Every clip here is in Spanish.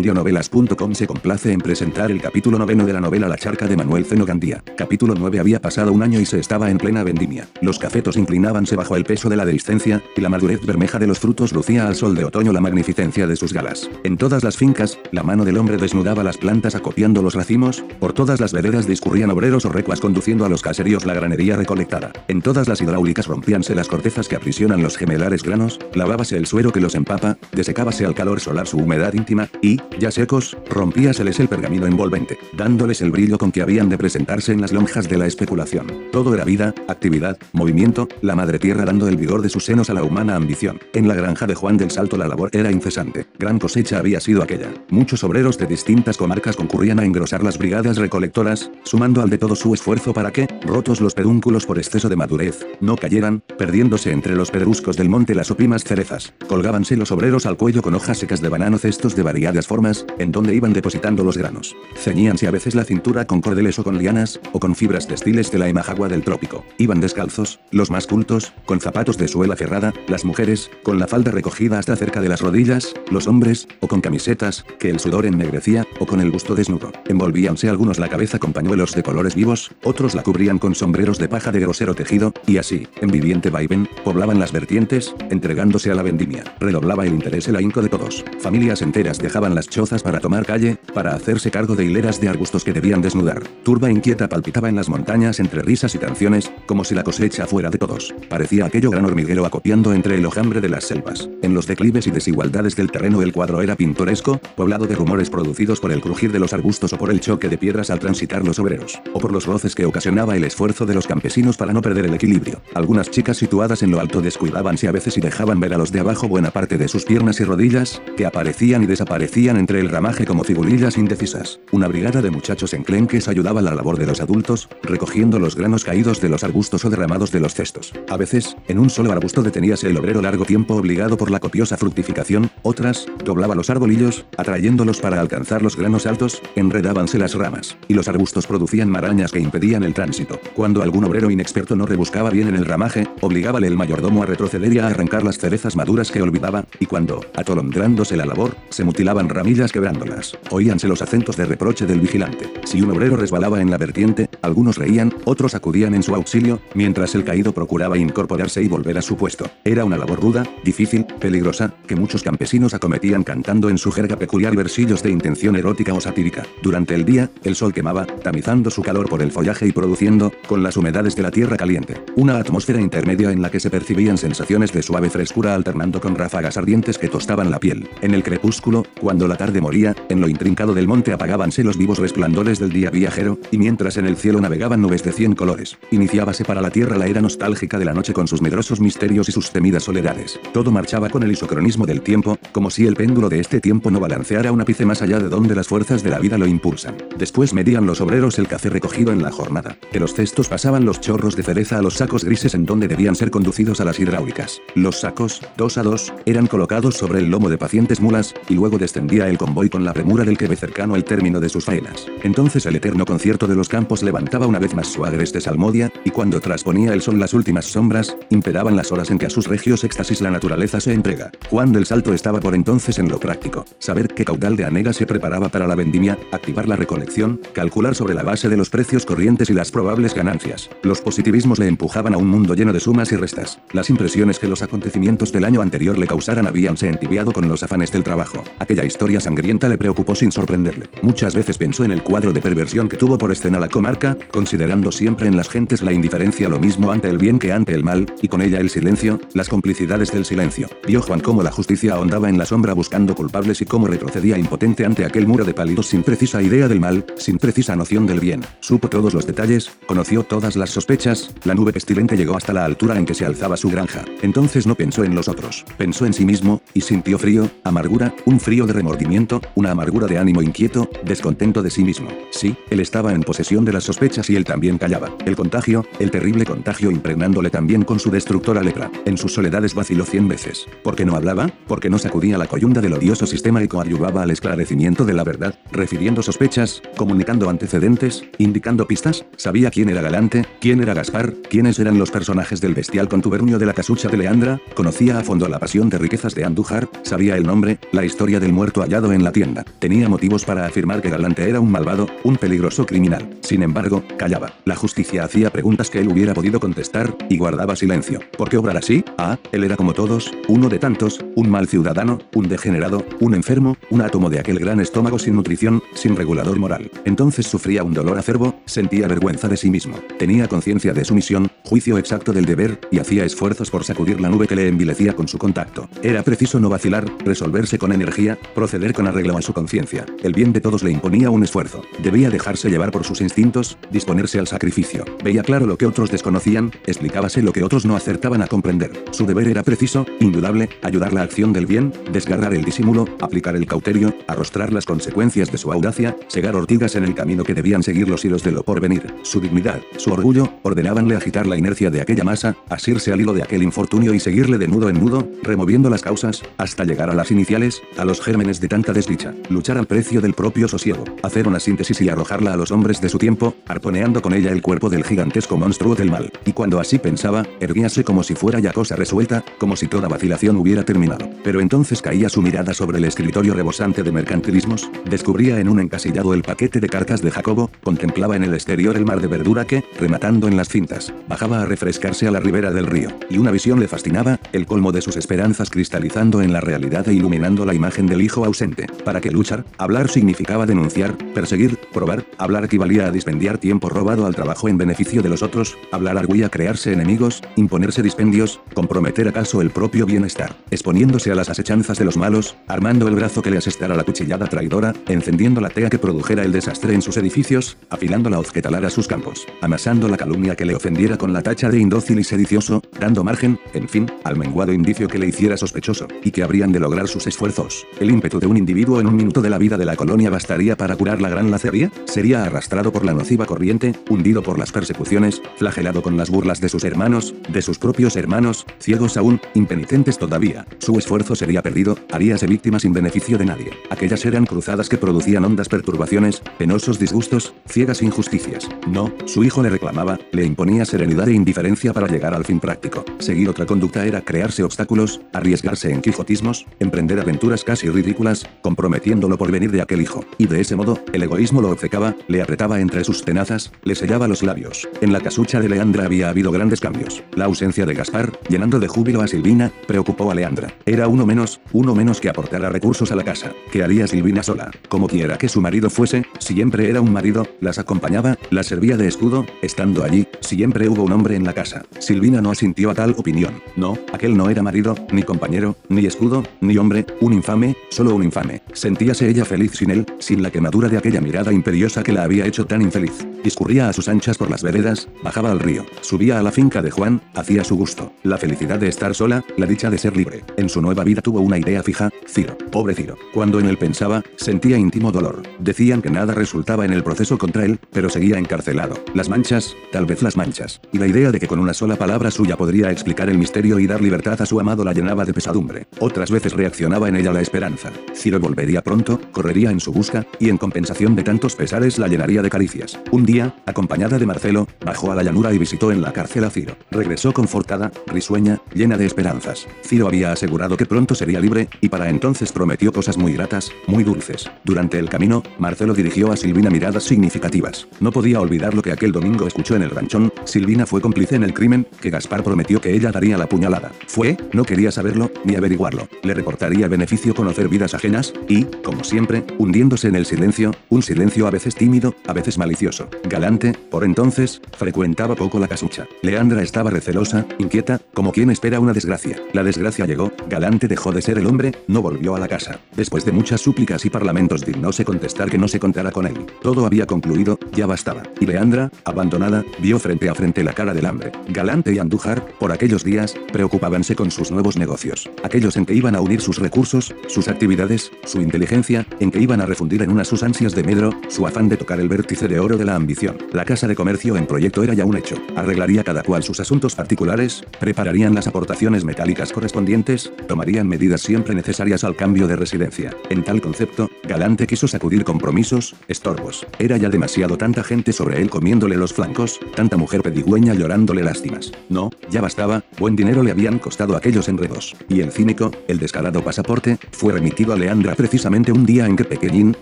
Audionovelas.com se complace en presentar el capítulo noveno de la novela La charca de Manuel Zeno Gandía. Capítulo 9 había pasado un año y se estaba en plena vendimia. Los cafetos inclinábanse bajo el peso de la dehiscencia, y la madurez bermeja de los frutos lucía al sol de otoño la magnificencia de sus galas. En todas las fincas, la mano del hombre desnudaba las plantas acopiando los racimos, por todas las veredas discurrían obreros o recuas conduciendo a los caseríos la granería recolectada. En todas las hidráulicas rompíanse las cortezas que aprisionan los gemelares granos, lavábase el suero que los empapa, desecábase al calor solar su humedad íntima, y, ya secos, rompíaseles el pergamino envolvente, dándoles el brillo con que habían de presentarse en las lonjas de la especulación. Todo era vida, actividad, movimiento, la madre tierra dando el vigor de sus senos a la humana ambición. En la granja de Juan del Salto la labor era incesante. Gran cosecha había sido aquella. Muchos obreros de distintas comarcas concurrían a engrosar las brigadas recolectoras, sumando al de todo su esfuerzo para que, rotos los pedúnculos por exceso de madurez, no cayeran, perdiéndose entre los pedruscos del monte las opimas cerezas. Colgábanse los obreros al cuello con hojas secas de banano cestos de variadas formas, en donde iban depositando los granos. Ceñíanse a veces la cintura con cordeles o con lianas, o con fibras textiles de la emajagua del trópico. Iban descalzos, los más cultos, con zapatos de suela cerrada, las mujeres, con la falda recogida hasta cerca de las rodillas, los hombres, o con camisetas, que el sudor ennegrecía, o con el busto desnudo. Envolvíanse algunos la cabeza con pañuelos de colores vivos, otros la cubrían con sombreros de paja de grosero tejido, y así, en viviente vaivén, poblaban las vertientes, entregándose a la vendimia. Redoblaba el interés el ahínco de todos. Familias enteras dejaban chozas para tomar calle, para hacerse cargo de hileras de arbustos que debían desnudar. Turba inquieta palpitaba en las montañas entre risas y canciones, como si la cosecha fuera de todos. Parecía aquello gran hormiguero acopiando entre el hojambre de las selvas. En los declives y desigualdades del terreno el cuadro era pintoresco, poblado de rumores producidos por el crujir de los arbustos o por el choque de piedras al transitar los obreros, o por los roces que ocasionaba el esfuerzo de los campesinos para no perder el equilibrio. Algunas chicas situadas en lo alto descuidábanse a veces y dejaban ver a los de abajo buena parte de sus piernas y rodillas, que aparecían y desaparecían entre el ramaje como figulillas indecisas. Una brigada de muchachos enclenques ayudaba la labor de los adultos, recogiendo los granos caídos de los arbustos o derramados de los cestos. A veces, en un solo arbusto deteníase el obrero largo tiempo obligado por la copiosa fructificación, otras, doblaba los arbolillos, atrayéndolos para alcanzar los granos altos, enredábanse las ramas, y los arbustos producían marañas que impedían el tránsito. Cuando algún obrero inexperto no rebuscaba bien en el ramaje, obligábale el mayordomo a retroceder y a arrancar las cerezas maduras que olvidaba, y cuando, atolondrándose la labor, se mutilaban ramillas quebrándolas. Oíanse los acentos de reproche del vigilante. Si un obrero resbalaba en la vertiente, algunos reían, otros acudían en su auxilio, mientras el caído procuraba incorporarse y volver a su puesto. Era una labor ruda, difícil, peligrosa, que muchos campesinos acometían cantando en su jerga peculiar versillos de intención erótica o satírica. Durante el día, el sol quemaba, tamizando su calor por el follaje y produciendo, con las humedades de la tierra caliente, una atmósfera intermedia en la que se percibían sensaciones de suave frescura alternando con ráfagas ardientes que tostaban la piel. En el crepúsculo, cuando la tarde moría, en lo intrincado del monte apagábanse los vivos resplandores del día viajero, y mientras en el cielo navegaban nubes de cien colores, iniciábase para la tierra la era nostálgica de la noche con sus medrosos misterios y sus temidas soledades. Todo marchaba con el isocronismo del tiempo, como si el péndulo de este tiempo no balanceara un ápice más allá de donde las fuerzas de la vida lo impulsan. Después medían los obreros el café recogido en la jornada. De los cestos pasaban los chorros de cereza a los sacos grises en donde debían ser conducidos a las hidráulicas. Los sacos, dos a dos, eran colocados sobre el lomo de pacientes mulas, y luego descendía el convoy con la premura del que ve cercano el término de sus faenas. Entonces el eterno concierto de los campos levantaba una vez más su agreste salmodia, y cuando trasponía el sol las últimas sombras, imperaban las horas en que a sus regios éxtasis la naturaleza se entrega. Juan del Salto estaba por entonces en lo práctico, saber qué caudal de anega se preparaba para la vendimia, activar la recolección, calcular sobre la base de los precios corrientes y las probables ganancias. Los positivismos le empujaban a un mundo lleno de sumas y restas. Las impresiones que los acontecimientos del año anterior le causaran habíanse entibiado con los afanes del trabajo. Aquella historia sangrienta le preocupó sin sorprenderle. Muchas veces pensó en el cuadro de perversión que tuvo por escena la comarca, considerando siempre en las gentes la indiferencia lo mismo ante el bien que ante el mal, y con ella el silencio, las complicidades del silencio. Vio Juan cómo la justicia ahondaba en la sombra buscando culpables y cómo retrocedía impotente ante aquel muro de pálidos sin precisa idea del mal, sin precisa noción del bien. Supo todos los detalles, conoció todas las sospechas, la nube pestilente llegó hasta la altura en que se alzaba su granja. Entonces no pensó en los otros, pensó en sí mismo, y sintió frío, amargura, un frío de remordimiento, una amargura de ánimo inquieto, descontento de sí mismo. Sí, él estaba en posesión de las sospechas sospechas y él también callaba. El contagio, el terrible contagio impregnándole también con su destructora lepra. En sus soledades vaciló cien veces. ¿Por qué no hablaba? ¿Por qué no sacudía la coyunda del odioso sistema y coadyuvaba al esclarecimiento de la verdad, refiriendo sospechas, comunicando antecedentes, indicando pistas? ¿Sabía quién era Galante? ¿Quién era Gaspar? ¿Quiénes eran los personajes del bestial contubernio de la casucha de Leandra? ¿Conocía a fondo la pasión de riquezas de Andújar? ¿Sabía el nombre, la historia del muerto hallado en la tienda? Tenía motivos para afirmar que Galante era un malvado, un peligroso criminal. Sin embargo, callaba. La justicia hacía preguntas que él hubiera podido contestar, y guardaba silencio. ¿Por qué obrar así? Ah, él era como todos, uno de tantos, un mal ciudadano, un degenerado, un enfermo, un átomo de aquel gran estómago sin nutrición, sin regulador moral. Entonces sufría un dolor acerbo, sentía vergüenza de sí mismo. Tenía conciencia de su misión, juicio exacto del deber, y hacía esfuerzos por sacudir la nube que le envilecía con su contacto. Era preciso no vacilar, resolverse con energía, proceder con arreglo a su conciencia. El bien de todos le imponía un esfuerzo. Debía dejarse llevar por sus instintos, disponerse al sacrificio. Veía claro lo que otros desconocían, explicábase lo que otros no acertaban a comprender. Su deber era preciso, indudable, ayudar la acción del bien, desgarrar el disimulo, aplicar el cauterio, arrostrar las consecuencias de su audacia, segar ortigas en el camino que debían seguir los hilos de lo porvenir. Su dignidad, su orgullo, ordenábanle agitar la inercia de aquella masa, asirse al hilo de aquel infortunio y seguirle de nudo en nudo, removiendo las causas, hasta llegar a las iniciales, a los gérmenes de tanta desdicha. Luchar al precio del propio sosiego, hacer una síntesis y arrojarla a los hombres de su tiempo, arponeando con ella el cuerpo del gigantesco monstruo del mal. Y cuando así pensaba, erguíase como si fuera ya cosa resuelta, como si toda vacilación hubiera terminado. Pero entonces caía su mirada sobre el escritorio rebosante de mercantilismos, descubría en un encasillado el paquete de cartas de Jacobo, contemplaba en el exterior el mar de verdura que, rematando en las cintas, bajaba a refrescarse a la ribera del río, y una visión le fascinaba, el colmo de sus esperanzas cristalizando en la realidad e iluminando la imagen del hijo ausente. Para que luchar, hablar significaba denunciar, perseguir, probar, hablar equivalía a dispendiar tiempo robado al trabajo en beneficio de los otros, hablar arguía crearse enemigos, imponerse dispendios, comprometer acaso el propio bienestar, exponiéndose a las asechanzas de los malos, armando el brazo que le asestara la cuchillada traidora, encendiendo la tea que produjera el desastre en sus edificios, afilando la hospitalar a sus campos, amasando la calumnia que le ofendiera con la tacha de indócil y sedicioso, dando margen, en fin, al menguado indicio que le hiciera sospechoso, y que habrían de lograr sus esfuerzos. El ímpetu de un individuo en un minuto de la vida de la colonia bastaría para curar la gran lacería, sería arrastrado por la nociva corriente, hundido por las persecuciones, flagelado con las burlas de sus hermanos, de sus propios hermanos, ciegos aún, impenitentes todavía. Su esfuerzo sería perdido, haríase víctima sin beneficio de nadie. Aquellas eran cruzadas que producían hondas perturbaciones, penosos disgustos, ciegas injusticias. No, su hijo le reclamaba, le imponía serenidad e indiferencia para llegar al fin práctico. Seguir otra conducta era crearse obstáculos, arriesgarse en quijotismos, emprender aventuras casi ridículas, comprometiéndolo por venir de aquel hijo. Y de ese modo, el egoísmo lo obcecaba, le apretaba entre sus tenazas, le sellaba los labios. En la casucha de Leandra había habido grandes cambios. La ausencia de Gaspar, llenando de júbilo a Silvina, preocupó a Leandra. Era uno menos, uno menos que aportara recursos a la casa. ¿Qué haría Silvina sola? Como quiera que su marido fuese, siempre era un marido, las acompañaba, las servía de escudo, estando allí, siempre hubo un hombre en la casa. Silvina no asintió a tal opinión. No, aquel no era marido, ni compañero, ni escudo, ni hombre, un infame, solo un infame. Sentíase ella feliz sin él, sin la quemadura de aquella mirada imperiosa que la había hecho tan infeliz. Discurría a sus anchas por las veredas, bajaba al río, subía a la finca de Juan, hacía su gusto. La felicidad de estar sola, la dicha de ser libre. En su nueva vida tuvo una idea fija, Ciro. Pobre Ciro. Cuando en él pensaba, sentía íntimo dolor. Decían que nada resultaba en el proceso contra él, pero seguía encarcelado. Las manchas, tal vez las manchas. Y la idea de que con una sola palabra suya podría explicar el misterio y dar libertad a su amado la llenaba de pesadumbre. Otras veces reaccionaba en ella la esperanza. Ciro volvería pronto, correría en su busca, y en compensación de tantos pesares la llenaría de caricias. Un día, acompañada de Marcelo, bajó a la llanura y visitó en la cárcel a Ciro. Regresó confortada, risueña, llena de esperanzas. Ciro había asegurado que pronto sería libre, y para entonces prometió cosas muy gratas, muy dulces. Durante el camino, Marcelo dirigió a Silvina miradas significativas. No podía olvidar lo que aquel domingo escuchó en el ranchón, Silvina fue cómplice en el crimen, que Gaspar prometió que ella daría la puñalada. Fue, no quería saberlo, ni averiguarlo. Le reportaría beneficio conocer vidas ajenas, y, como siempre, hundiéndose en el silencio, un silencio a veces tímido, a veces malicioso. Galante, por entonces, frecuentaba poco la casucha. Leandra estaba recelosa, inquieta, como quien espera una desgracia. La desgracia llegó, Galante dejó de ser el hombre, no volvió a la casa. Después de muchas súplicas y parlamentos dignóse contestar que no se contara con él. Todo había concluido, ya bastaba. Y Leandra, abandonada, vio frente a frente la cara del hambre. Galante y Andújar, por aquellos días, preocupábanse con sus nuevos negocios. Aquellos en que iban a unir sus recursos, sus actividades, su inteligencia, en que iban a refundir en una sus ansias de medro, su afán de tocar el vértice de oro de la ambición. La casa de comercio en proyecto era ya un hecho. Arreglaría cada cual sus asuntos particulares, prepararían las aportaciones metálicas correspondientes, tomarían medidas siempre necesarias al cambio de residencia. En tal concepto, Galante quiso sacudir compromisos, estorbos. Era ya demasiado tanta gente sobre él comiéndole los flancos, tanta mujer pedigüeña llorándole lástimas. No, ya bastaba, buen dinero le habían costado aquellos enredos. Y el cínico, el descarado pasaporte, fue remitido a Leandra precisamente un día en que Pequeñín,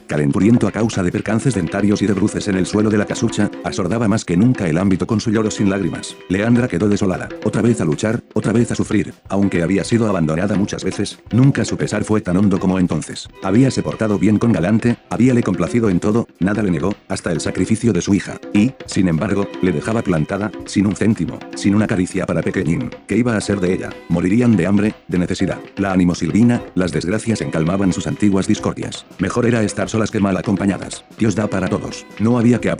calenturiento a causa de percances dentarios y de bruces en el suelo de la casucha, asordaba más que nunca el ámbito con su lloro sin lágrimas. Leandra quedó desolada, otra vez a luchar, otra vez a sufrir, aunque había sido abandonada muchas veces, nunca su pesar fue tan hondo como entonces. Habíase portado bien con Galante, habíale complacido en todo, nada le negó, hasta el sacrificio de su hija, y, sin embargo, le dejaba plantada, sin un céntimo, sin una caricia para Pequeñín. ¿Qué iba a ser de ella? Morirían de hambre, de necesidad. La ánimo Silvina, las desgracias encalmaban sus antiguas discordias. Mejor era estar solas que mal acompañadas. Dios da para todos. No había que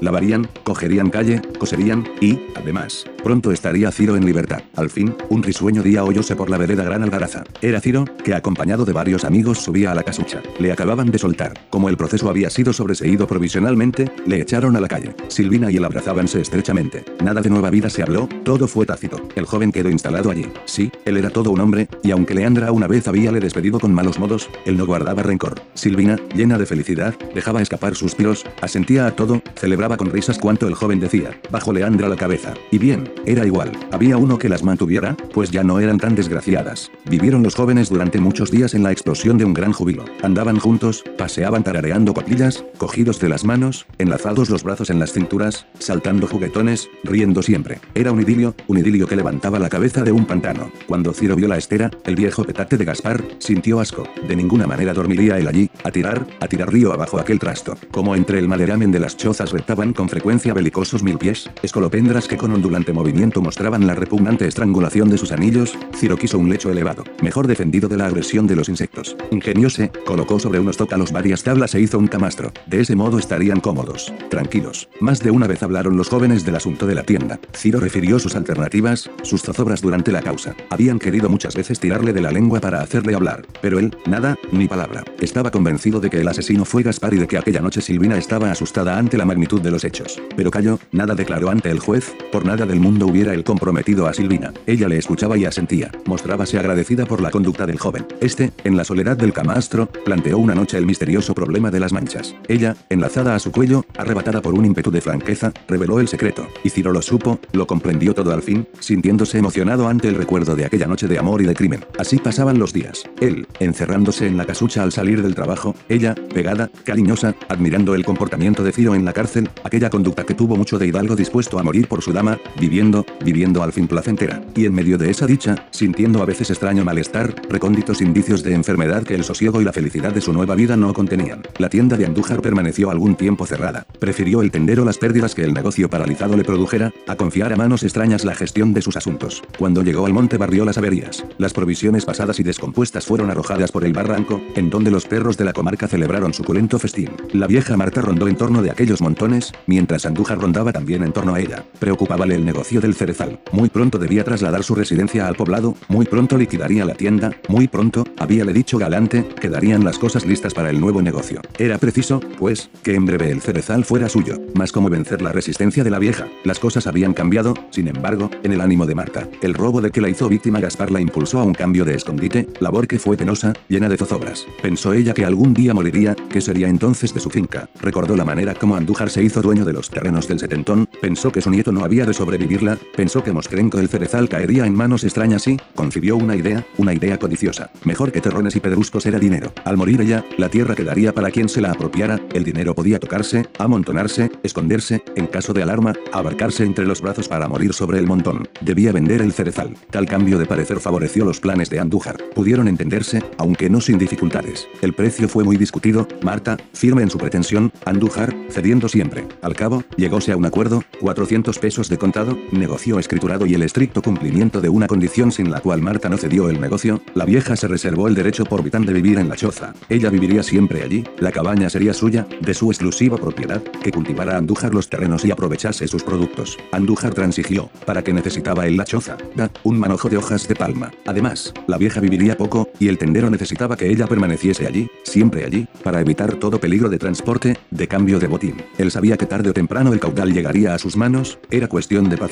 Lavarían, cogerían calle, coserían, y, además, pronto estaría Ciro en libertad. Al fin, un risueño día oyóse por la vereda Gran Algaraza. Era Ciro, que acompañado de varios amigos subía a la casucha. Le acababan de soltar. Como el proceso había sido sobreseído provisionalmente, le echaron a la calle. Silvina y él abrazábanse estrechamente. Nada de nueva vida se habló, todo fue tácito. El joven quedó instalado allí. Sí, él era todo un hombre, y aunque Leandra una vez habíale despedido con malos modos, él no guardaba rencor. Silvina, llena de felicidad, dejaba escapar suspiros, asentía a todo, celebraba con risas cuanto el joven decía, bajo Leandra la cabeza. Y bien, era igual, había uno que las mantuviera, pues ya no eran tan desgraciadas. Vivieron los jóvenes durante muchos días en la explosión de un gran júbilo. Andaban juntos, paseaban tarareando coplillas, cogidos de las manos, enlazados los brazos en las cinturas, saltando juguetones, riendo siempre. Era un idilio, un idilio que levantaba la cabeza de un pantano. Cuando Ciro vio la estera, el viejo petate de Gaspar, sintió asco. De ninguna manera dormiría él allí, a tirar, a tirar río abajo aquel trasto. Como entre el maderamen de las chozas reptaban con frecuencia belicosos mil pies, escolopendras que con ondulante movimiento mostraban la repugnante estrangulación de sus anillos, Ciro quiso un lecho elevado, mejor defendido de la agresión de los insectos. Ingeniose, colocó sobre unos tócalos varias tablas e hizo un camastro. De ese modo estarían cómodos, tranquilos. Más de una vez hablaron los jóvenes del asunto de la tienda. Ciro refirió sus alternativas, sus zozobras durante la causa. Habían querido muchas veces tirarle de la lengua para hacerle hablar, pero él, nada, ni palabra. Estaba convencido de que el asesino fue Gaspar y de que aquella noche Silvina estaba asustada ante la magnitud de los hechos. Pero cayó, nada declaró ante el juez, por nada del mundo hubiera él comprometido a Silvina. Ella le escuchaba y asentía, mostrábase agradecida por la conducta del joven. Este, en la soledad del camastro, planteó una noche el misterioso problema de las manchas. Ella, enlazada a su cuello, arrebatada por un ímpetu de franqueza, reveló el secreto, y Ciro lo supo, lo comprendió todo al fin, sintiéndose emocionado ante el recuerdo de aquella noche de amor y de crimen. Así pasaban los días. Él, encerrándose en la casucha al salir del trabajo, ella, pegada, cariñosa, admirando el comportamiento de Ciro en la cárcel, aquella conducta que tuvo mucho de hidalgo dispuesto a morir por su dama, viviendo, viviendo al fin placentera. Y en medio de esa dicha, sintiendo a veces extraño malestar, recónditos indicios de enfermedad que el sosiego y la felicidad de su nueva vida no contenían. La tienda de Andújar permaneció algún tiempo cerrada. Prefirió el tendero las pérdidas que el negocio paralizado le produjera, a confiar a manos extrañas la gestión de sus asuntos. Cuando llegó al monte barrió las averías. Las provisiones pasadas y descompuestas fueron arrojadas por el barranco, en donde los perros de la comarca celebraron suculento festín. La vieja Marta rondó en torno de aquellos montones, mientras Andújar rondaba también en torno a ella. Preocupábale el negocio del cerezal. Muy pronto debía trasladar su residencia al poblado, muy pronto liquidaría la tienda, muy pronto, habíale dicho Galante, quedarían las cosas listas para el nuevo negocio. Era preciso, pues, que en breve el cerezal fuera suyo. Mas como vencer la resistencia de la vieja, las cosas habían cambiado, sin embargo, en el ánimo de Marta. El robo de que la hizo víctima Gaspar la impulsó a un cambio de escondite, labor que fue penosa, llena de zozobras. Pensó ella que algún día moriría, que sería entonces de su finca. Recordó la manera como Andújar se hizo dueño de los terrenos del setentón, pensó que su nieto no había de pensó que Moscrenco el cerezal caería en manos extrañas y, concibió una idea, una idea codiciosa. Mejor que terrones y pedruscos era dinero. Al morir ella, la tierra quedaría para quien se la apropiara, el dinero podía tocarse, amontonarse, esconderse, en caso de alarma, abarcarse entre los brazos para morir sobre el montón. Debía vender el cerezal. Tal cambio de parecer favoreció los planes de Andújar. Pudieron entenderse, aunque no sin dificultades. El precio fue muy discutido, Marta, firme en su pretensión, Andújar, cediendo siempre. Al cabo, llegóse a un acuerdo, 400 pesos de contado, negocio escriturado y el estricto cumplimiento de una condición sin la cual Marta no cedió el negocio, la vieja se reservó el derecho por vitán de vivir en la choza. Ella viviría siempre allí, la cabaña sería suya, de su exclusiva propiedad, que cultivara Andújar los terrenos y aprovechase sus productos. Andújar transigió, para que necesitaba él la choza, da, un manojo de hojas de palma. Además, la vieja viviría poco, y el tendero necesitaba que ella permaneciese allí, siempre allí, para evitar todo peligro de transporte, de cambio de botín. Él sabía que tarde o temprano el caudal llegaría a sus manos, era cuestión de paciencia.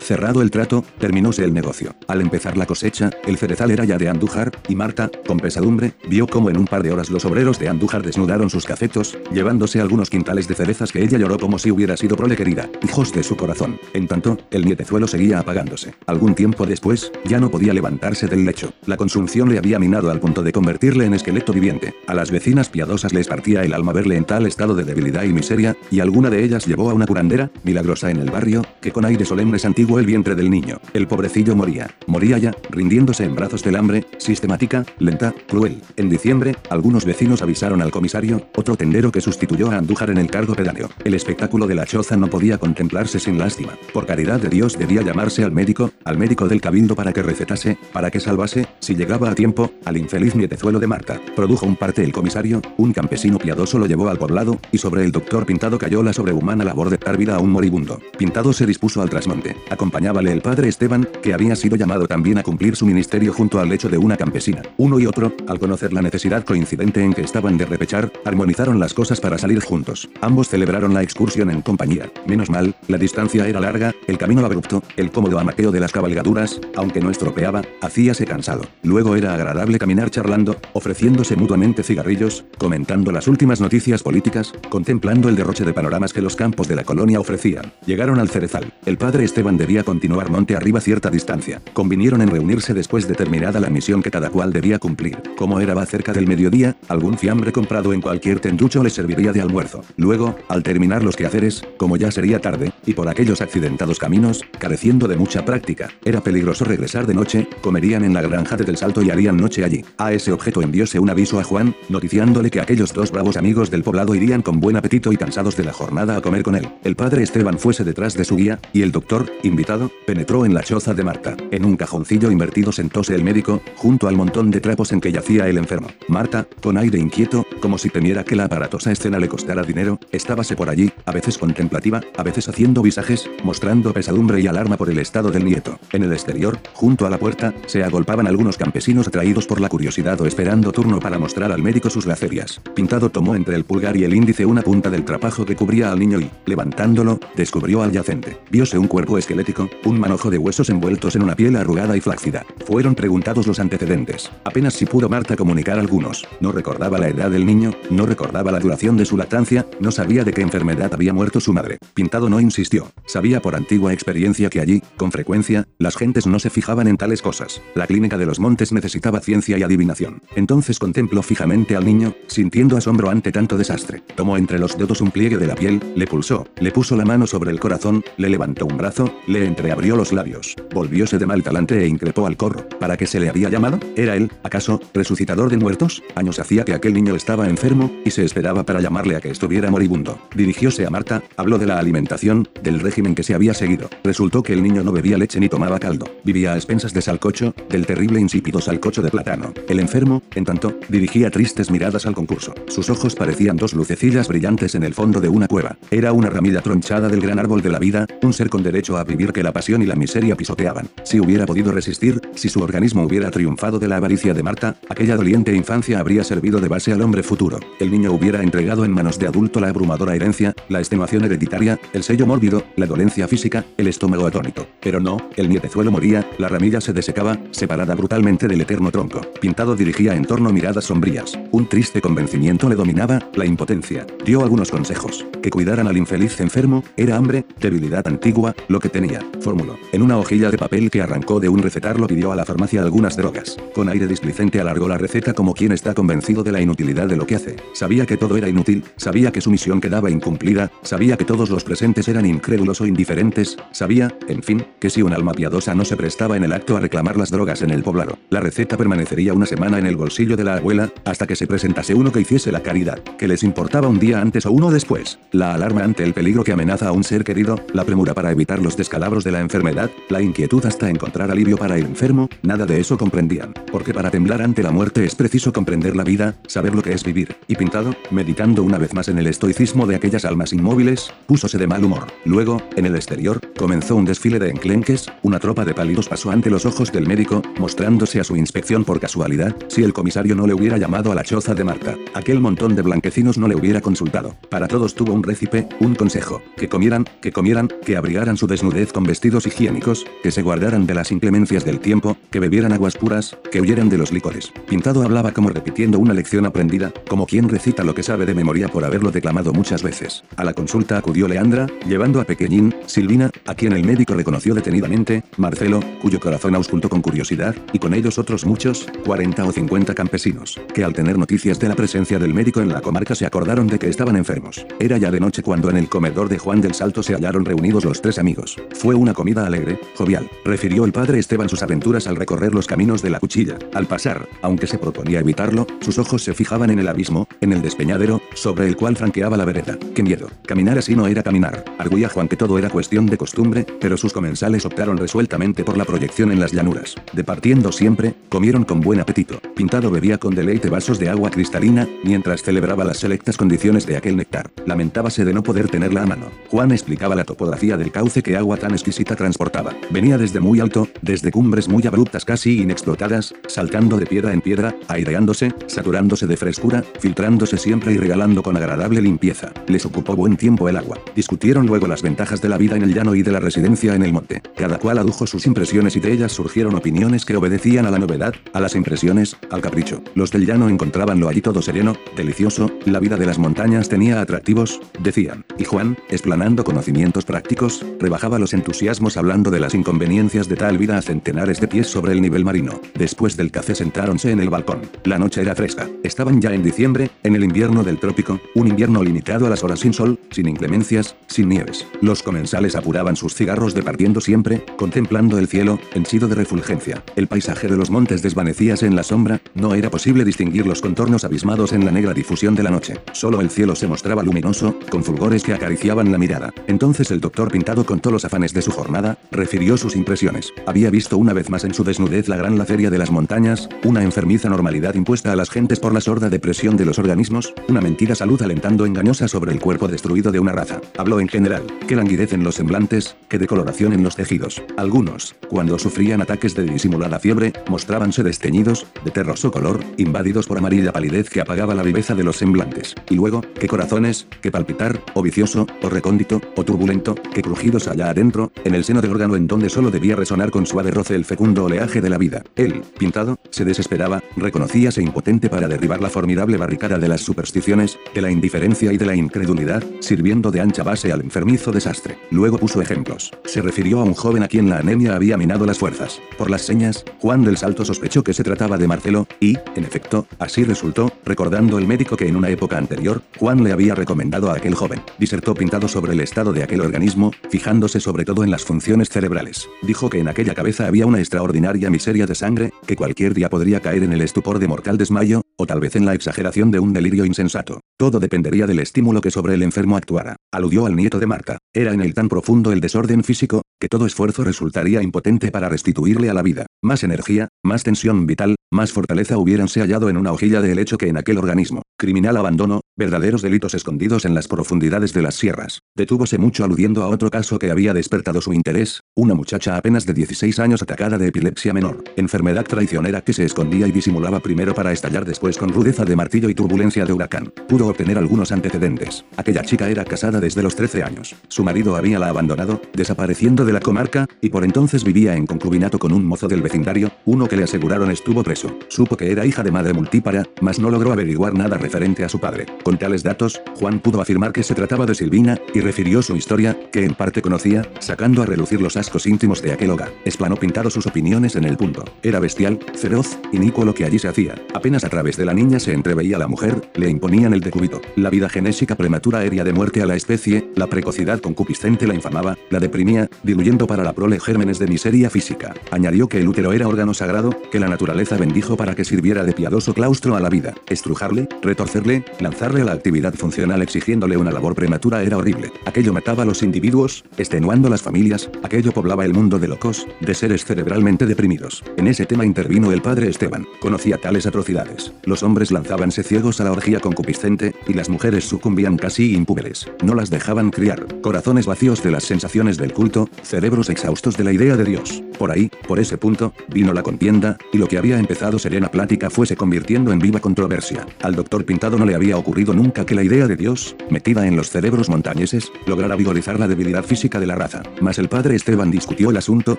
Cerrado el trato, terminóse el negocio. Al empezar la cosecha, el cerezal era ya de Andújar, y Marta, con pesadumbre, vio como en un par de horas los obreros de Andújar desnudaron sus cafetos, llevándose algunos quintales de cerezas que ella lloró como si hubiera sido prole querida, hijos de su corazón. En tanto, el nietezuelo seguía apagándose. Algún tiempo después, ya no podía levantarse del lecho. La consunción le había minado al punto de convertirle en esqueleto viviente. A las vecinas piadosas les partía el alma verle en tal estado de debilidad y miseria, y alguna de ellas llevó a una curandera, milagrosa en el barrio, que con aire solemne santiguó el vientre del niño. El pobrecillo moría. Moría ya, rindiéndose en brazos del hambre, sistemática, lenta, cruel. En diciembre, algunos vecinos avisaron al comisario, otro tendero que sustituyó a Andújar en el cargo pedáneo. El espectáculo de la choza no podía contemplarse sin lástima. Por caridad de Dios debía llamarse al médico, al médico del cabildo para que recetase, para que salvase, si llegaba a tiempo, al infeliz nietezuelo de Marta. Produjo un parte el comisario, un campesino piadoso lo llevó al poblado, y sobre el doctor Pintado cayó la sobrehumana labor de dar vida a un moribundo. Pintado se dispuso al trasmonte. Acompañábale el padre Esteban, que había sido llamado también a cumplir su ministerio junto al lecho de una campesina. Uno y otro, al conocer la necesidad coincidente en que estaban de repechar, armonizaron las cosas para salir juntos. Ambos celebraron la excursión en compañía. Menos mal, la distancia era larga, el camino abrupto, el cómodo amaqueo de las cabalgaduras, aunque no estropeaba, hacíase cansado. Luego era agradable caminar charlando, ofreciéndose mutuamente cigarrillos, comentando las últimas noticias políticas, contemplando el derroche de panoramas que los campos de la colonia ofrecían. Llegaron al cerezal. El padre Esteban debía continuar monte arriba cierta distancia. Convinieron en reunirse después de terminada la misión que cada cual debía cumplir. Como era va cerca del mediodía, algún fiambre comprado en cualquier tenducho les serviría de almuerzo. Luego, al terminar los quehaceres, como ya sería tarde, y por aquellos accidentados caminos, careciendo de mucha práctica, era peligroso regresar de noche, comerían en la granja de Del Salto y harían noche allí. A ese objeto envióse un aviso a Juan, noticiándole que aquellos dos bravos amigos del poblado irían con buen apetito y cansados de la jornada a comer con él. El padre Esteban fuese detrás de su guía, y el doctor, invitado, penetró en la choza de Marta. En un cajoncillo invertido sentóse el médico, junto al montón de trapos en que yacía el enfermo. Marta, con aire inquieto, como si temiera que la aparatosa escena le costara dinero, estábase por allí, a veces contemplativa, a veces haciendo visajes, mostrando pesadumbre y alarma por el estado del nieto. En el exterior, junto a la puerta, se agolpaban algunos campesinos atraídos por la curiosidad o esperando turno para mostrar al médico sus lacerias. Pintado tomó entre el pulgar y el índice una punta del trapajo que cubría al niño y, levantándolo, descubrió al yacente. Un cuerpo esquelético, un manojo de huesos envueltos en una piel arrugada y flácida. Fueron preguntados los antecedentes. Apenas si pudo Marta comunicar algunos. No recordaba la edad del niño, no recordaba la duración de su lactancia, no sabía de qué enfermedad había muerto su madre. Pintado no insistió. Sabía por antigua experiencia que allí, con frecuencia, las gentes no se fijaban en tales cosas. La clínica de los montes necesitaba ciencia y adivinación. Entonces contempló fijamente al niño, sintiendo asombro ante tanto desastre. Tomó entre los dedos un pliegue de la piel, le pulsó, le puso la mano sobre el corazón, le levantó un brazo, le entreabrió los labios. Volvióse de mal talante e increpó al corro. ¿Para qué se le había llamado? ¿Era él, acaso, resucitador de muertos? Años hacía que aquel niño estaba enfermo, y se esperaba para llamarle a que estuviera moribundo. Dirigióse a Marta, habló de la alimentación, del régimen que se había seguido. Resultó que el niño no bebía leche ni tomaba caldo. Vivía a expensas de salcocho, del terrible insípido salcocho de plátano. El enfermo, en tanto, dirigía tristes miradas al concurso. Sus ojos parecían dos lucecillas brillantes en el fondo de una cueva. Era una ramilla tronchada del gran árbol de la vida, un ser con derecho a vivir que la pasión y la miseria pisoteaban. Si hubiera podido resistir, si su organismo hubiera triunfado de la avaricia de Marta, aquella doliente infancia habría servido de base al hombre futuro. El niño hubiera entregado en manos de adulto la abrumadora herencia, la extenuación hereditaria, el sello mórbido, la dolencia física, el estómago atónito. Pero no, el nietezuelo moría, la ramilla se desecaba, separada brutalmente del eterno tronco. Pintado dirigía en torno miradas sombrías. Un triste convencimiento le dominaba, la impotencia. Dio algunos consejos. Que cuidaran al infeliz enfermo, era hambre, debilidad antigua, lo que tenía. Fórmulo. En una hojilla de papel que arrancó de un recetar lo pidió a la farmacia algunas drogas. Con aire displicente alargó la receta como quien está convencido de la inutilidad de lo que hace. Sabía que todo era inútil, sabía que su misión quedaba incumplida, sabía que todos los presentes eran incrédulos o indiferentes, sabía, en fin, que si un alma piadosa no se prestaba en el acto a reclamar las drogas en el poblado, la receta permanecería una semana en el bolsillo de la abuela, hasta que se presentase uno que hiciese la caridad, que les importaba un día antes o uno después, la alarma ante el peligro que amenaza a un ser querido, la premura para evitar evitar los descalabros de la enfermedad, la inquietud hasta encontrar alivio para el enfermo, nada de eso comprendían. Porque para temblar ante la muerte es preciso comprender la vida, saber lo que es vivir. Y pintado, meditando una vez más en el estoicismo de aquellas almas inmóviles, púsose de mal humor. Luego, en el exterior, comenzó un desfile de enclenques, una tropa de pálidos pasó ante los ojos del médico, mostrándose a su inspección por casualidad, si el comisario no le hubiera llamado a la choza de Marta. Aquel montón de blanquecinos no le hubiera consultado. Para todos tuvo un récipe, un consejo, que comieran, que comieran, que abrigaran su desnudez con vestidos higiénicos, que se guardaran de las inclemencias del tiempo, que bebieran aguas puras, que huyeran de los licores. Pintado hablaba como repitiendo una lección aprendida, como quien recita lo que sabe de memoria por haberlo declamado muchas veces. A la consulta acudió Leandra, llevando a Pequeñín, Silvina, a quien el médico reconoció detenidamente, Marcelo, cuyo corazón auscultó con curiosidad, y con ellos otros muchos, 40 o 50 campesinos, que al tener noticias de la presencia del médico en la comarca se acordaron de que estaban enfermos. Era ya de noche cuando en el comedor de Juan del Salto se hallaron reunidos los tres amigos. Fue una comida alegre, jovial. Refirió el padre Esteban sus aventuras al recorrer los caminos de la cuchilla. Al pasar, aunque se proponía evitarlo, sus ojos se fijaban en el abismo, en el despeñadero, sobre el cual franqueaba la vereda. ¡Qué miedo! Caminar así no era caminar. Arguía Juan que todo era cuestión de costumbre, pero sus comensales optaron resueltamente por la proyección en las llanuras. Departiendo siempre, comieron con buen apetito. Pintado bebía con deleite vasos de agua cristalina, mientras celebraba las selectas condiciones de aquel néctar. Lamentábase de no poder tenerla a mano. Juan explicaba la topografía del cauce que agua tan exquisita transportaba. Venía desde muy alto, desde cumbres muy abruptas casi inexplotadas, saltando de piedra en piedra, aireándose, saturándose de frescura, filtrándose siempre y regalando con agradable limpieza. Les ocupó buen tiempo el agua. Discutieron luego las ventajas de la vida en el llano y de la residencia en el monte. Cada cual adujo sus impresiones y de ellas surgieron opiniones que obedecían a la novedad, a las impresiones, al capricho. Los del llano encontraban lo allí todo sereno, delicioso, la vida de las montañas tenía atractivos, decían. Y Juan, explanando conocimientos prácticos, rebajaba los entusiasmos hablando de las inconveniencias de tal vida a centenares de pies sobre el nivel marino. Después del café sentáronse en el balcón. La noche era fresca. Estaban ya en diciembre, en el invierno del trópico, un invierno limitado a las horas sin sol, sin inclemencias, sin nieves. Los comensales apuraban sus cigarros departiendo siempre, contemplando el cielo, henchido de refulgencia. El paisaje de los montes desvanecíase en la sombra, no era posible distinguir los contornos abismados en la negra difusión de la noche. Solo el cielo se mostraba luminoso, con fulgores que acariciaban la mirada. Entonces el doctor pintado contó los afanes de su jornada, refirió sus impresiones. Había visto una vez más en su desnudez la gran laceria de las montañas, una enfermiza normalidad impuesta a las gentes por la sorda depresión de los organismos, una mentira salud alentando engañosa sobre el cuerpo destruido de una raza. Habló en general, que languidez en los semblantes, que decoloración en los tejidos. Algunos, cuando sufrían ataques de disimulada fiebre, mostrábanse desteñidos, de terroso color, invadidos por amarilla palidez que apagaba la viveza de los semblantes. Y luego, que corazones, que palpitar, o vicioso, o recóndito, o turbulento, que allá adentro, en el seno del órgano en donde solo debía resonar con suave roce el fecundo oleaje de la vida. Él, pintado, se desesperaba, reconocíase impotente para derribar la formidable barricada de las supersticiones, de la indiferencia y de la incredulidad, sirviendo de ancha base al enfermizo desastre. Luego puso ejemplos. Se refirió a un joven a quien la anemia había minado las fuerzas. Por las señas, Juan del Salto sospechó que se trataba de Marcelo, y, en efecto, así resultó, recordando el médico que en una época anterior, Juan le había recomendado a aquel joven. Disertó pintado sobre el estado de aquel organismo, fijándose sobre todo en las funciones cerebrales. Dijo que en aquella cabeza había una extraordinaria miseria de sangre, que cualquier día podría caer en el estupor de mortal desmayo, o tal vez en la exageración de un delirio insensato. Todo dependería del estímulo que sobre el enfermo actuara. Aludió al nieto de Marta. Era en él tan profundo el desorden físico, que todo esfuerzo resultaría impotente para restituirle a la vida. Más energía, más tensión vital, más fortaleza hubieranse hallado en una hojilla de helecho que en aquel organismo. Criminal abandono, verdaderos delitos escondidos en las profundidades de las sierras. Detúvose mucho aludiendo a otro caso que había despertado su interés, una muchacha apenas de 16 años atacada de epilepsia menor, enfermedad traicionera que se escondía y disimulaba primero para estallar después con rudeza de martillo y turbulencia de huracán. Pudo obtener algunos antecedentes. Aquella chica era casada desde los 13 años. Su marido había la abandonado, desapareciendo de la comarca, y por entonces vivía en concubinato con un mozo del vecindario, uno que le aseguraron estuvo preso. Supo que era hija de madre multípara, mas no logró averiguar nada referente a su padre. Con tales datos, Juan pudo afirmar que se trataba de Silvina, y refirió su historia, que en parte conocía, sacando a relucir los ascos íntimos de aquel hogar. Explanó pintado sus opiniones en el punto. Era bestial, feroz, inicuo lo que allí se hacía. Apenas a través de de la niña se entreveía la mujer, le imponían el decúbito. La vida genésica prematura hería de muerte a la especie, la precocidad concupiscente la infamaba, la deprimía, diluyendo para la prole gérmenes de miseria física. Añadió que el útero era órgano sagrado, que la naturaleza bendijo para que sirviera de piadoso claustro a la vida. Estrujarle, retorcerle, lanzarle a la actividad funcional exigiéndole una labor prematura era horrible. Aquello mataba a los individuos, extenuando las familias, aquello poblaba el mundo de locos, de seres cerebralmente deprimidos. En ese tema intervino el padre Esteban. Conocía tales atrocidades. Los hombres lanzábanse ciegos a la orgía concupiscente, y las mujeres sucumbían casi impúberes. No las dejaban criar. Corazones vacíos de las sensaciones del culto, cerebros exhaustos de la idea de Dios. Por ahí, por ese punto, vino la contienda, y lo que había empezado serena plática fue se convirtiendo en viva controversia. Al doctor Pintado no le había ocurrido nunca que la idea de Dios, metida en los cerebros montañeses, lograra vigorizar la debilidad física de la raza. Mas el padre Esteban discutió el asunto,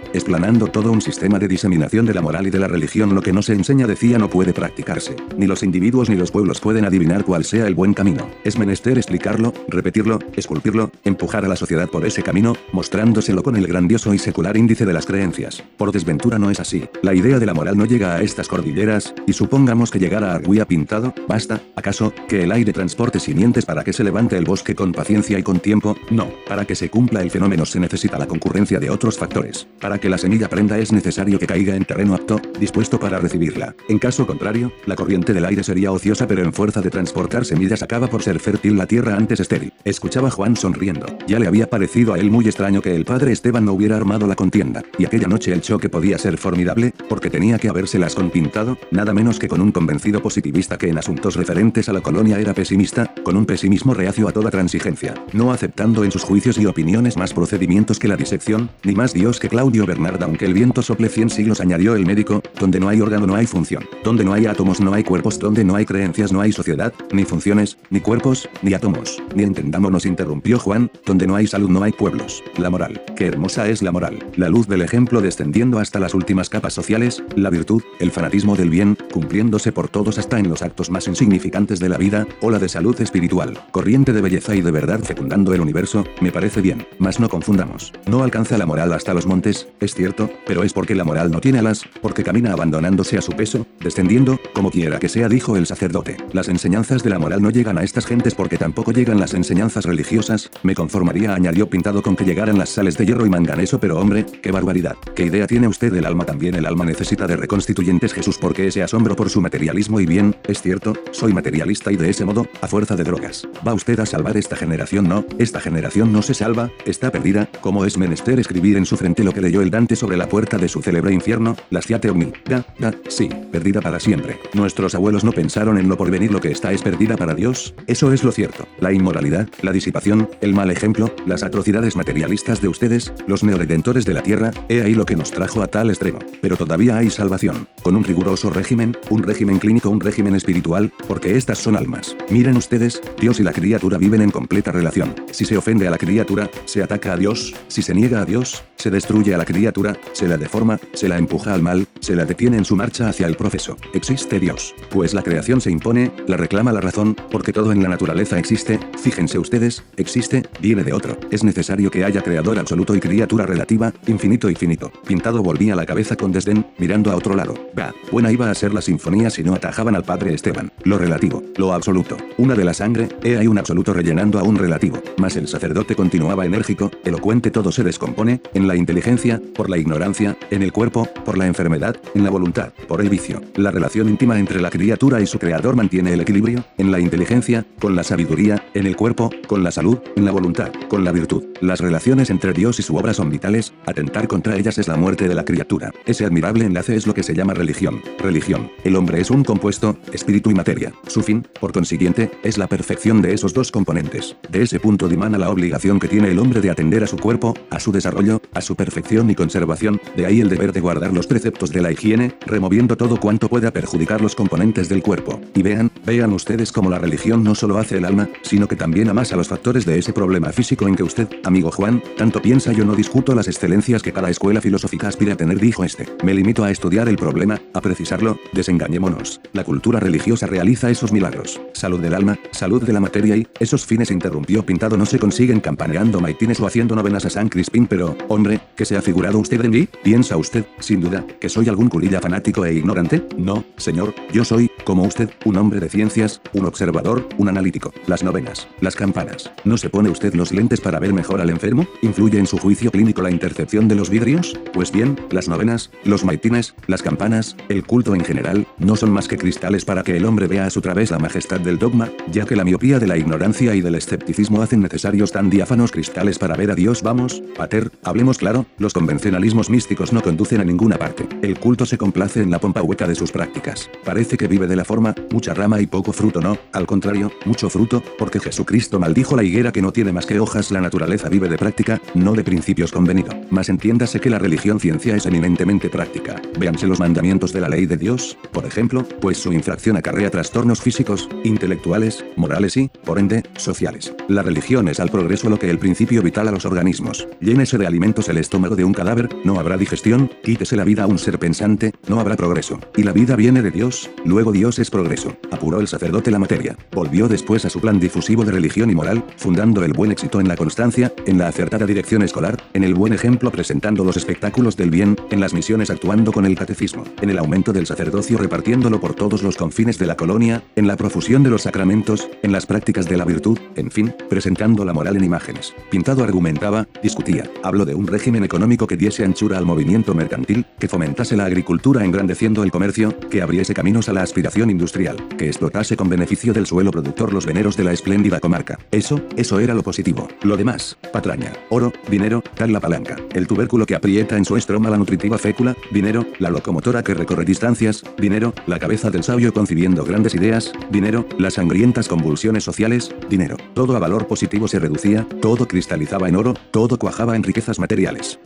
explanando todo un sistema de diseminación de la moral y de la religión. Lo que no se enseña decía no puede practicarse. Ni los individuos ni los pueblos pueden adivinar cuál sea el buen camino. Es menester explicarlo, repetirlo, esculpirlo, empujar a la sociedad por ese camino, mostrándoselo con el grandioso y secular índice de las creencias. Por desventura no es así. La idea de la moral no llega a estas cordilleras, y supongamos que llegara a Arguía pintado, ¿basta, acaso, que el aire transporte simientes para que se levante el bosque con paciencia y con tiempo? No, para que se cumpla el fenómeno se necesita la concurrencia de otros factores. Para que la semilla prenda es necesario que caiga en terreno apto, dispuesto para recibirla. En caso contrario, la corriente del aire sería ociosa pero en fuerza de transportar semillas acaba por ser fértil la tierra antes estéril. Escuchaba Juan sonriendo. Ya le había parecido a él muy extraño que el padre Esteban no hubiera armado la contienda. Y aquella noche el choque podía ser formidable, porque tenía que habérselas compintado, nada menos que con un convencido positivista que en asuntos referentes a la colonia era pesimista, con un pesimismo reacio a toda transigencia, no aceptando en sus juicios y opiniones más procedimientos que la disección, ni más Dios que Claudio Bernard aunque el viento sople cien siglos añadió el médico, donde no hay órgano no hay función, donde no hay átomos no hay cuerpos, donde no hay creencias no hay sociedad, ni funciones, ni cuerpos, ni átomos, ni entendámonos interrumpió Juan, donde no hay salud no hay pueblos, la moral, qué hermosa es la moral, la luz del ejemplo descendiendo hasta las últimas capas sociales, la virtud, el fanatismo del bien, cumpliéndose por todos hasta en los actos más insignificantes de la vida, o la de salud espiritual, corriente de belleza y de verdad fecundando el universo, me parece bien, mas no confundamos, no alcanza la moral hasta los montes, es cierto, pero es porque la moral no tiene alas, porque camina abandonándose a su peso, descendiendo, como quiera que sea dijo el sacerdote, las enseñanzas de la moral no llegan a estas gentes porque tampoco llegan las enseñanzas religiosas, me conformaría añadió pintado con que llegaran las sales de hierro y manganeso pero hombre, qué barbaridad, qué idea tiene usted del alma también el alma necesita de reconstituyentes Jesús porque ese asombro por su materialismo y bien, es cierto, soy materialista y de ese modo, a fuerza de drogas, va usted a salvar esta generación no, esta generación no se salva, está perdida, como es menester escribir en su frente lo que leyó el Dante sobre la puerta de su célebre infierno, las siete omni, da, da, sí, perdida para siempre. Nuestros abuelos no pensaron en lo porvenir lo que está es perdida para Dios, eso es lo cierto, la inmoralidad, la disipación, el mal ejemplo, las atrocidades materialistas de ustedes, los neoredentores de la tierra, he ahí lo que nos trajo a tal extremo. Pero todavía hay salvación, con un riguroso régimen, un régimen clínico, un régimen espiritual, porque estas son almas. Miren ustedes, Dios y la criatura viven en completa relación. Si se ofende a la criatura, se ataca a Dios, si se niega a Dios, se destruye a la criatura, se la deforma, se la empuja al mal, se la detiene en su marcha hacia el proceso. Existe Dios. Pues la creación se impone, la reclama la razón, porque todo en la naturaleza existe, fíjense ustedes, existe, viene de otro. Es necesario que haya creador absoluto y criatura relativa, infinito y finito. Pintado volvía la cabeza con desdén, mirando a otro lado. Bah, buena iba a ser la sinfonía si no atajaban al padre Esteban. Lo relativo, lo absoluto. Una de la sangre, he ahí un absoluto rellenando a un relativo. Mas el sacerdote continuaba enérgico, elocuente todo se descompone, en la inteligencia, por la ignorancia, en el cuerpo, por la enfermedad, en la voluntad, por el vicio. La relación íntima entre la criatura y su creador mantiene el equilibrio, en la inteligencia, con la sabiduría, en el cuerpo, con la salud, en la voluntad, con la virtud. Las relaciones entre Dios y su obra son vitales, atentar contra ellas es la muerte de la criatura. Ese admirable enlace es lo que se llama religión. Religión. El hombre es un compuesto, espíritu y materia. Su fin, por consiguiente, es la perfección de esos dos componentes. De ese punto dimana la obligación que tiene el hombre de atender a su cuerpo, a su desarrollo, a su perfección y conservación, de ahí el deber de guardar los preceptos de la higiene, removiendo todo cuanto pueda perjudicar los componentes del cuerpo. Y vean, vean ustedes cómo la religión no solo hace el alma, sino que también amasa los factores de ese problema físico en que usted, amigo Juan, tanto piensa yo no discuto las excelencias que cada escuela filosófica aspira a tener, dijo este. Me limito a estudiar el problema, a precisarlo, desengañémonos. La cultura religiosa realiza esos milagros. Salud del alma, salud de la materia y, esos fines interrumpió Pintado no se consiguen campaneando maitines o haciendo novenas a San Crispín, pero, hombre, ¿qué se ha figurado usted en mí? ¿Piensa usted, sin duda, que soy algún curilla fanático e ignorante? No, señor, yo soy, como usted, un hombre de ciencias, un observador, un analítico. Las novenas, las campanas. ¿No se pone usted los lentes para ver mejor al enfermo? ¿Influye en su juicio clínico la intercepción de los vidrios? Pues bien, las novenas, los maitines, las campanas, el culto en general, no son más que cristales para que el hombre vea a su través la majestad del dogma, ya que la miopía de la ignorancia y del escepticismo hacen necesarios tan diáfanos cristales para ver a Dios. Vamos, pater, hablemos claro, los convencionalismos místicos no conducen a ninguna parte. El culto se complace en la pompa hueca de sus prácticas. Parece que vive de la forma, mucha rama y poco fruto no, al contrario, mucho fruto, porque Jesucristo maldijo la higuera que no tiene más que hojas. La naturaleza vive de práctica, no de principios convenido. Mas entiéndase que la religión ciencia es eminentemente práctica. Véanse los mandamientos de la ley de Dios, por ejemplo, pues su infracción acarrea trastornos físicos, intelectuales, morales y, por ende, sociales. La religión es al progreso lo que el principio vital a los organismos. Llénese de alimentos el estómago de un cadáver, no habrá digestión, quítese la vida a un ser pensante, no habrá progreso. Y la vida viene de Dios, luego Dios es progreso. Apuró el sacerdote la materia. Volvió después a su plan difusivo de religión y moral, fundando el buen éxito en la constancia, en la acertada dirección escolar, en el buen ejemplo presentando los espectáculos del bien, en las misiones actuando con el catecismo, en el aumento del sacerdocio repartiéndolo por todos los confines de la colonia, en la profusión de los sacramentos, en las prácticas de la virtud, en fin, presentando la moral en imágenes. Pintado argumentaba, discutía, hablo de un régimen económico que diese anchura al movimiento mercantil, que fomentase la agricultura engrandeciendo el comercio, que abriese caminos a la aspiración industrial, que explotase con beneficio del suelo productor los veneros de la espléndida comarca. Eso, eso era lo positivo. Lo demás, patraña, oro, dinero, tal la palanca, el tubérculo que aprieta en su estroma la nutritiva fécula, dinero, la locomotora que recorre distancias, dinero, la cabeza del sabio concibiendo grandes ideas, dinero, las sangrientas convulsiones sociales, dinero. Todo a valor positivo se reducía, todo cristalizaba en oro, todo cuajaba en riquezas materiales.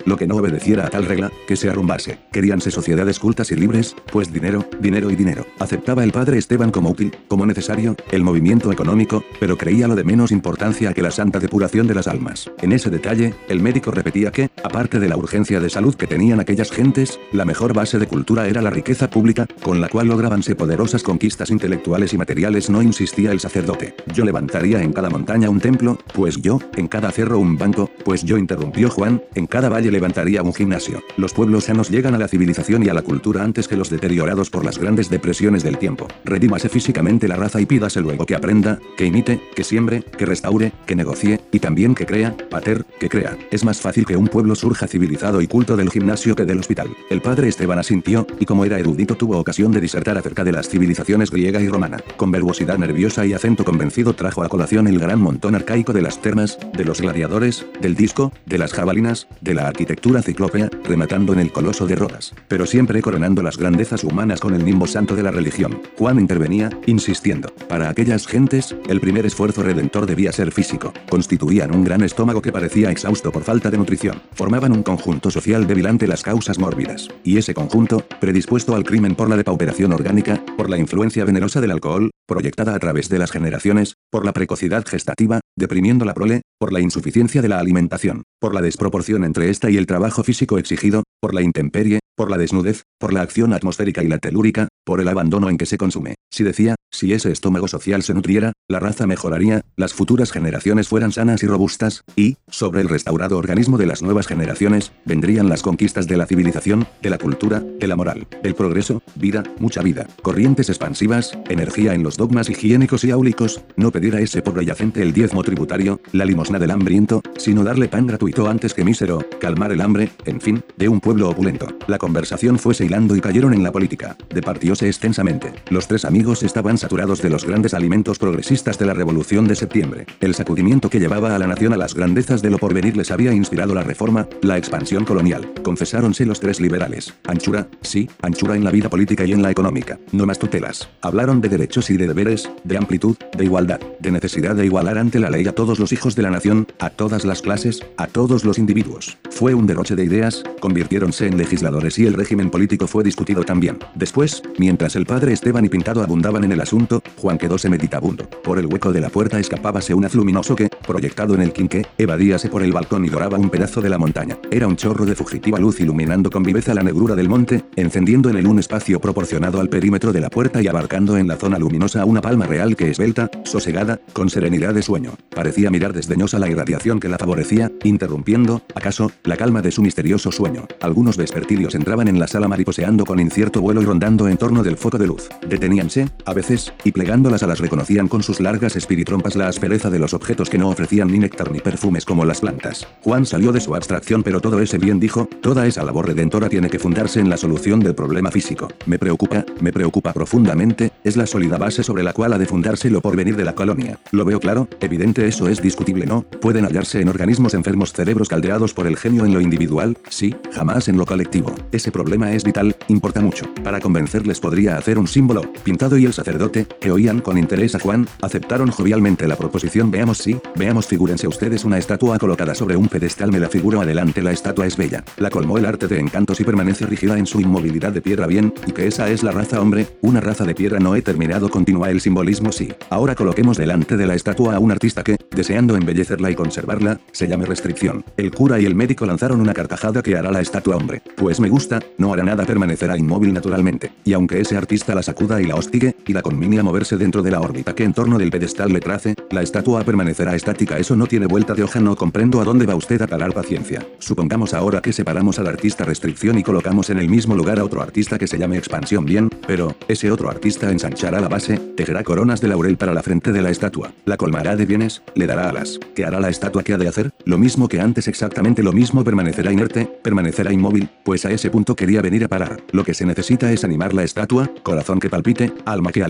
Lo que no obedeciera a tal regla, que se arrumbase. Queríanse sociedades cultas y libres, pues dinero, dinero y dinero. Aceptaba el padre Esteban como útil, como necesario, el movimiento económico, pero creía lo de menos importancia que la santa depuración de las almas. En ese detalle, el médico repetía que, aparte de la urgencia de salud que tenían aquellas gentes, la mejor base de cultura era la riqueza pública, con la cual lograbanse poderosas conquistas intelectuales y materiales, no insistía el sacerdote. Yo levantaría en cada montaña un templo, pues yo, en cada cerro un banco, pues yo interrumpió Juan, en cada valle levantaría un gimnasio. Los pueblos sanos llegan a la civilización y a la cultura antes que los deteriorados por las grandes depresiones del tiempo. Redímase físicamente la raza y pídase luego que aprenda, que imite, que siembre, que restaure, que negocie, y también que crea, pater, que crea. Es más fácil que un pueblo surja civilizado y culto del gimnasio que del hospital. El padre Esteban asintió, y como era erudito tuvo ocasión de disertar acerca de las civilizaciones griega y romana. Con verbosidad nerviosa y acento convencido trajo a colación el gran montón arcaico de las termas, de los gladiadores, del disco, de las jabalinas, de la arquitectura ciclópea, rematando en el coloso de Rodas. Pero siempre coronando las grandezas humanas con el nimbo santo de la religión. Juan intervenía, insistiendo. Para aquellas gentes, el primer esfuerzo redentor debía ser físico. Constituían un gran estómago que parecía exhausto por falta de nutrición. Formaban un conjunto social débil ante las causas mórbidas. Y ese conjunto, predispuesto al crimen por la depauperación orgánica, por la influencia venerosa del alcohol, proyectada a través de las generaciones, por la precocidad gestativa, deprimiendo la prole, por la insuficiencia de la alimentación, por la desproporción entre esta y el trabajo físico exigido, por la intemperie, por la desnudez, por la acción atmosférica y la telúrica, por el abandono en que se consume. Si decía, si ese estómago social se nutriera, la raza mejoraría, las futuras generaciones fueran sanas y robustas, y, sobre el restaurado organismo de las nuevas generaciones, vendrían las conquistas de la civilización, de la cultura, de la moral, del progreso, vida, mucha vida, corrientes expansivas, energía en los dogmas higiénicos y áulicos, no pedir a ese pobre yacente el diezmo tributario, la limosna del hambriento, sino darle pan gratuito antes que mísero, calmar el hambre, en fin, de un pueblo opulento. La conversación fue hilando y cayeron en la política. Departióse extensamente. Los tres amigos estaban saturados de los grandes alimentos progresistas de la Revolución de septiembre. El sacudimiento que llevaba a la nación a las grandezas de lo porvenir les había inspirado la reforma, la expansión colonial. Confesáronse los tres liberales. Anchura, sí, anchura en la vida política y en la económica. No más tutelas. Hablaron de derechos y de deberes, de amplitud, de igualdad, de necesidad de igualar ante la ley a todos los hijos de la nación, a todas las clases, a todos los individuos. Fue un derroche de ideas, convirtiéronse en legisladores y el régimen político fue discutido también. Después, mientras el padre Esteban y Pintado abundaban en el asunto, Juan quedóse meditabundo. Por el hueco de la puerta escapábase un haz luminoso que, proyectado en el quinqué, evadíase por el balcón y doraba un pedazo de la montaña. Era un chorro de fugitiva luz iluminando con viveza la negrura del monte, encendiendo en él un espacio proporcionado al perímetro de la puerta y abarcando en la zona luminosa una palma real que esbelta, sosegada, con serenidad de sueño. Parecía mirar desdeñosa la irradiación que la favorecía, interrumpiendo, acaso, la calma de su misterioso sueño. Algunos vespertilios entraban en la sala mariposeando con incierto vuelo y rondando en torno del foco de luz. Deteníanse, a veces, y plegando las alas reconocían con sus largas espiritrompas la aspereza de los objetos que no ofrecían ni néctar ni perfumes como las plantas. Juan salió de su abstracción pero todo ese bien dijo, toda esa labor redentora tiene que fundarse en la solución del problema físico. Me preocupa, me preocupa profundamente, es la sólida base sobre la cual ha de fundarse lo porvenir de la colonia. Lo veo claro, evidente eso es discutible no, pueden hallarse en organismos enfermos cerebros caldeados por el genio en lo individual, sí, jamás en lo colectivo. Ese problema es vital, importa mucho. Para convencerles podría hacer un símbolo, pintado y el sacerdote, que oían con interés a Juan, aceptaron jovialmente la proposición veamos sí, veamos figúrense ustedes una estatua colocada sobre un pedestal me la figuro adelante la estatua es bella, la colmó el arte de encantos y permanece rígida en su inmovilidad de piedra bien, y que esa es la raza hombre, una raza de piedra no he terminado continúa el simbolismo sí. Ahora coloquemos delante de la estatua a un artista que, deseando embellecerla y conservarla, se llame restricción. El cura y el médico lanzaron una carcajada que hará la estatua hombre. Pues me gusta, no hará nada permanecerá inmóvil naturalmente. Y aunque ese artista la sacuda y la hostigue, y la conmine a moverse dentro de la órbita que en torno del pedestal le trace, la estatua permanecerá estática eso no tiene vuelta de hoja no comprendo a dónde va usted a parar paciencia. Supongamos ahora que separamos al artista restricción y colocamos en el mismo lugar a otro artista que se llame expansión bien, pero, ese otro artista ensanchará la base, tejerá coronas de laurel para la frente de la estatua, la colmará de bienes, le dará alas. ¿Qué hará la estatua que ha de hacer? Lo mismo que antes exactamente lo mismo permanecerá inerte, permanecerá inmóvil, pues a ese punto quería venir a parar. Lo que se necesita es animar la estatua, corazón que palpite, alma que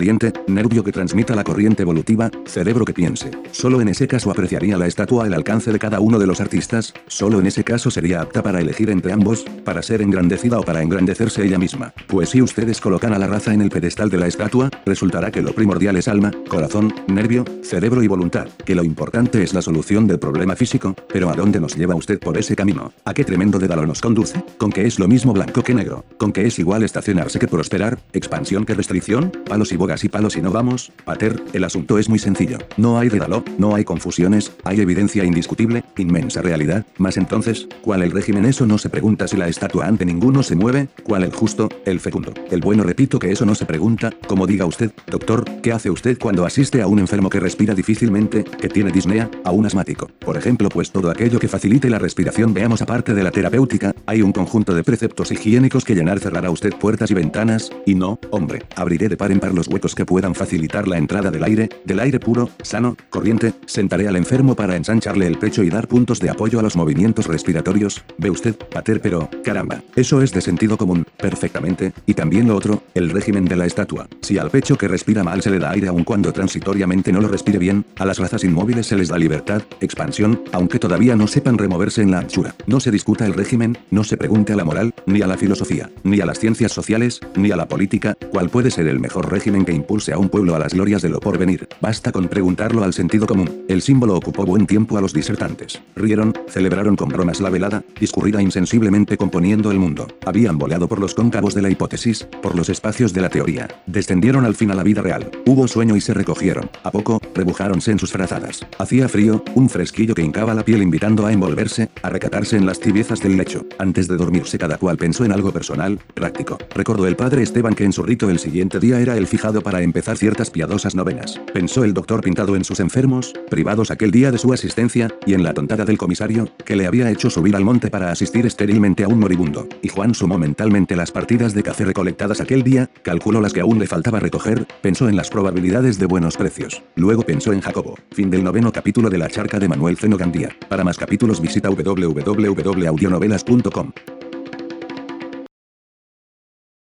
nervio que transmita la corriente evolutiva, cerebro que piense. Solo en ese caso apreciaría la estatua el alcance de cada uno de los artistas, solo en ese caso sería apta para elegir entre ambos, para ser engrandecida o para engrandecerse ella misma. Pues si ustedes colocan a la raza en el pedestal de la estatua, resultará que lo primordial es alma, corazón, nervio, cerebro y voluntad, que lo importante es la solución del problema físico, pero ¿a dónde nos lleva usted por ese camino? ¿A qué tremendo dédalo nos conduce? ¿Con que es lo mismo blanco que negro? ¿Con que es igual estacionarse que prosperar? ¿Expansión que restricción? ¿Palos y bogas palos y no vamos? Pater, el asunto es muy sencillo. No hay dédalo, no hay confusiones, hay evidencia indiscutible, inmensa realidad, más entonces, ¿cuál el régimen? Eso no se pregunta si la estatua ante ninguno se mueve, ¿cuál el justo, el fecundo? El bueno repito que eso no se pregunta, como diga usted, doctor, ¿qué hace usted cuando asiste a un enfermo que respira difícilmente, que tiene disnea, a un asmático? Por ejemplo, pues todo aquello que facilite la respiración veamos aparte de la terapéutica, hay un conjunto de preceptos higiénicos que llenar cerrará usted puertas y ventanas, y no, hombre, abriré de par en par los huecos que puedan facilitar la entrada del aire, del aire puro, sano, corriente, sentaré al enfermo para ensancharle el pecho y dar puntos de apoyo a los movimientos respiratorios, ve usted, pater pero, caramba, eso es de sentido común, perfectamente, y también lo otro, el régimen de la estatua. Si al pecho que respira mal se le da aire aun cuando transitoriamente no lo respire bien, a las razas inmóviles se les da libertad, expansión, aunque todavía no sepan removerse en la anchura. No se discuta el régimen, no se pregunte a la moral, ni a la filosofía, ni a las ciencias sociales, ni a la política, cuál puede ser el mejor régimen que impulse a un pueblo a las glorias de lo porvenir. Basta con preguntarlo al sentido común. El símbolo ocupó buen tiempo a los disertantes. Rieron, celebraron con bromas la velada, discurrida insensiblemente componiendo el mundo. Habían boleado por los cóncavos de la hipótesis, por los espacios de la teoría. Descendieron al fin a la vida real. Hubo sueño y se recogieron. A poco, rebujáronse en sus frazadas. Hacía frío, un fresquillo que hincaba la piel invitando a envolverse, a recatarse en las tibiezas del lecho. Antes de dormirse cada cual pensó en algo personal, práctico. Recordó el padre Esteban que en su rito el siguiente día era el fijado para empezar ciertas piadosas novenas. Pensó el doctor pintado en sus enfermos, privados aquel día de su asistencia, y en la tontada del comisario, que le había hecho subir al monte para asistir estérilmente a un moribundo. Y Juan sumó mentalmente las partidas de café recolectadas aquel día, calculó las que aún le faltaba recoger, pensó en las probabilidades de buenos precios. Luego pensó en Jacobo. Fin del noveno capítulo de La charca de Manuel Zeno Gandía. Para más capítulos visita www.audionovelas.com.